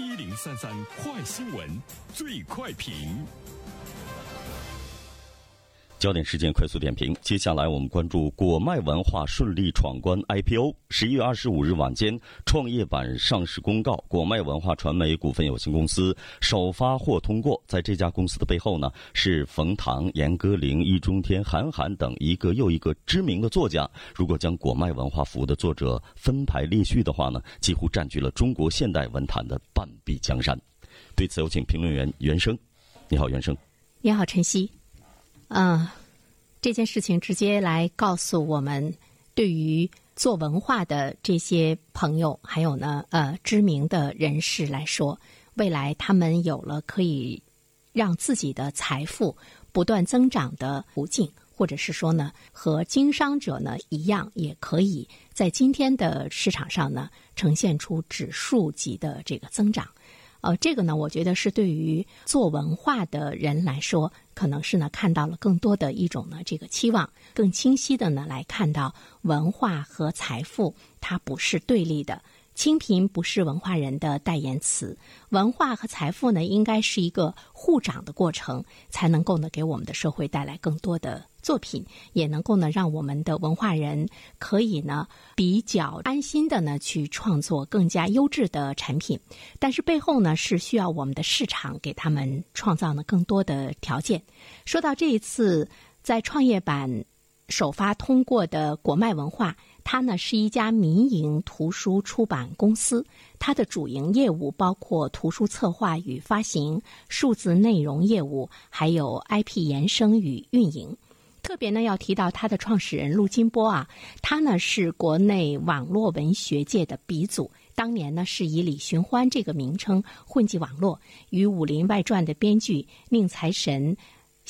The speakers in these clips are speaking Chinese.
一零三三快新闻，最快评。焦点事件快速点评。接下来我们关注果麦文化顺利闯关 IPO。十一月二十五日晚间，创业板上市公告，果麦文化传媒股份有限公司首发获通过。在这家公司的背后呢，是冯唐、严歌苓、易中天、韩寒等一个又一个知名的作家。如果将果麦文化服务的作者分排列序的话呢，几乎占据了中国现代文坛的半壁江山。对此，有请评论员袁生。你好，袁生。你好，晨曦。嗯，这件事情直接来告诉我们，对于做文化的这些朋友，还有呢，呃，知名的人士来说，未来他们有了可以让自己的财富不断增长的途径，或者是说呢，和经商者呢一样，也可以在今天的市场上呢呈现出指数级的这个增长。呃，这个呢，我觉得是对于做文化的人来说，可能是呢看到了更多的一种呢这个期望，更清晰的呢来看到文化和财富它不是对立的。清贫不是文化人的代言词，文化和财富呢，应该是一个互长的过程，才能够呢给我们的社会带来更多的作品，也能够呢让我们的文化人可以呢比较安心的呢去创作更加优质的产品。但是背后呢是需要我们的市场给他们创造呢更多的条件。说到这一次在创业板首发通过的国脉文化。它呢是一家民营图书出版公司，它的主营业务包括图书策划与发行、数字内容业务，还有 IP 延伸与运营。特别呢要提到它的创始人陆金波啊，他呢是国内网络文学界的鼻祖，当年呢是以李寻欢这个名称混迹网络，与《武林外传》的编剧宁财神、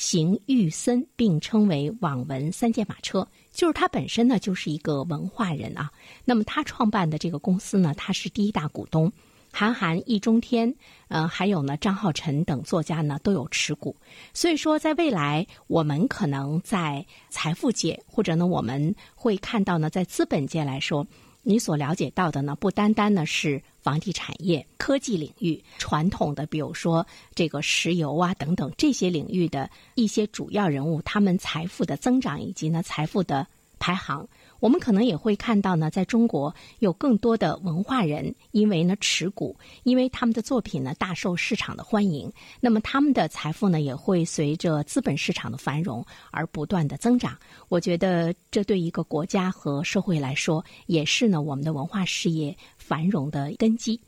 邢玉森并称为网文三驾马车。就是他本身呢，就是一个文化人啊。那么他创办的这个公司呢，他是第一大股东。韩寒、易中天，呃，还有呢张浩辰等作家呢都有持股。所以说，在未来，我们可能在财富界，或者呢，我们会看到呢，在资本界来说。你所了解到的呢，不单单呢是房地产业、科技领域、传统的，比如说这个石油啊等等这些领域的一些主要人物，他们财富的增长以及呢财富的排行。我们可能也会看到呢，在中国有更多的文化人，因为呢持股，因为他们的作品呢大受市场的欢迎，那么他们的财富呢也会随着资本市场的繁荣而不断的增长。我觉得这对一个国家和社会来说，也是呢我们的文化事业繁荣的根基。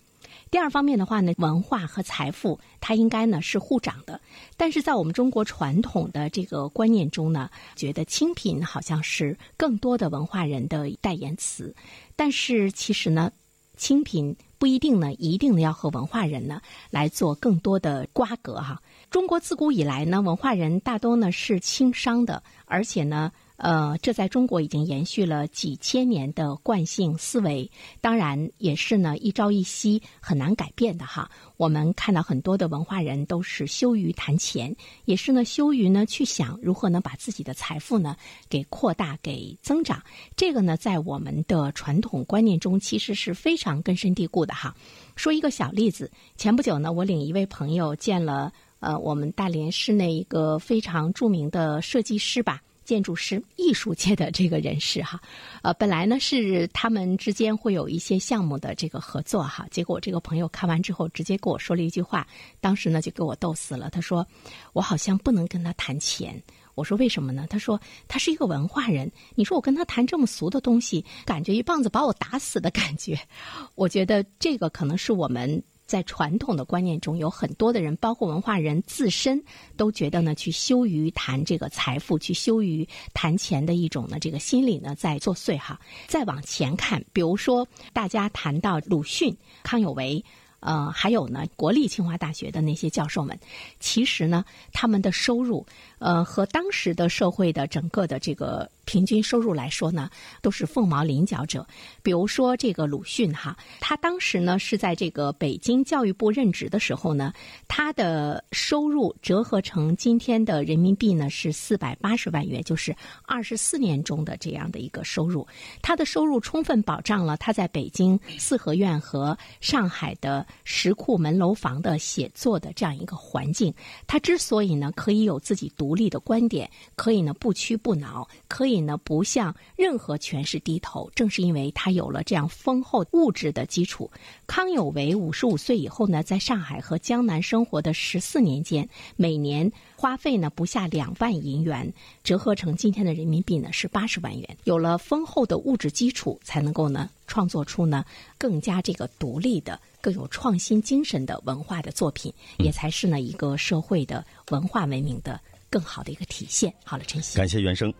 第二方面的话呢，文化和财富它应该呢是互长的，但是在我们中国传统的这个观念中呢，觉得清贫好像是更多的文化人的代言词，但是其实呢，清贫不一定呢一定呢要和文化人呢来做更多的瓜葛哈。中国自古以来呢，文化人大多呢是轻商的，而且呢。呃，这在中国已经延续了几千年的惯性思维，当然也是呢一朝一夕很难改变的哈。我们看到很多的文化人都是羞于谈钱，也是呢羞于呢去想如何能把自己的财富呢给扩大、给增长。这个呢在我们的传统观念中其实是非常根深蒂固的哈。说一个小例子，前不久呢我领一位朋友见了呃我们大连市内一个非常著名的设计师吧。建筑师、艺术界的这个人士哈，呃，本来呢是他们之间会有一些项目的这个合作哈，结果我这个朋友看完之后，直接跟我说了一句话，当时呢就给我逗死了。他说：“我好像不能跟他谈钱。”我说：“为什么呢？”他说：“他是一个文化人，你说我跟他谈这么俗的东西，感觉一棒子把我打死的感觉。”我觉得这个可能是我们。在传统的观念中，有很多的人，包括文化人自身，都觉得呢，去羞于谈这个财富，去羞于谈钱的一种呢，这个心理呢，在作祟哈。再往前看，比如说大家谈到鲁迅、康有为，呃，还有呢，国立清华大学的那些教授们，其实呢，他们的收入，呃，和当时的社会的整个的这个平均收入来说呢，都是凤毛麟角者。比如说这个鲁迅哈，他当时呢是在这个北京教育部任职的时候呢，他的收入折合成今天的人民币呢是四百八十万元，就是二十四年中的这样的一个收入。他的收入充分保障了他在北京四合院和上海的石库门楼房的写作的这样一个环境。他之所以呢可以有自己独立的观点，可以呢不屈不挠，可以呢不向任何权势低头，正是因为他有了这样丰厚物质的基础。康有为五十五岁以后呢，在上海和江南生活的十四年间，每年花费呢不下两万银元，折合成今天的人民币呢是八十万元。有了丰厚的物质基础，才能够呢创作出呢更加这个独立的、更有创新精神的文化的作品，也才是呢一个社会的文化文明的更好的一个体现。好了，陈曦，感谢原生。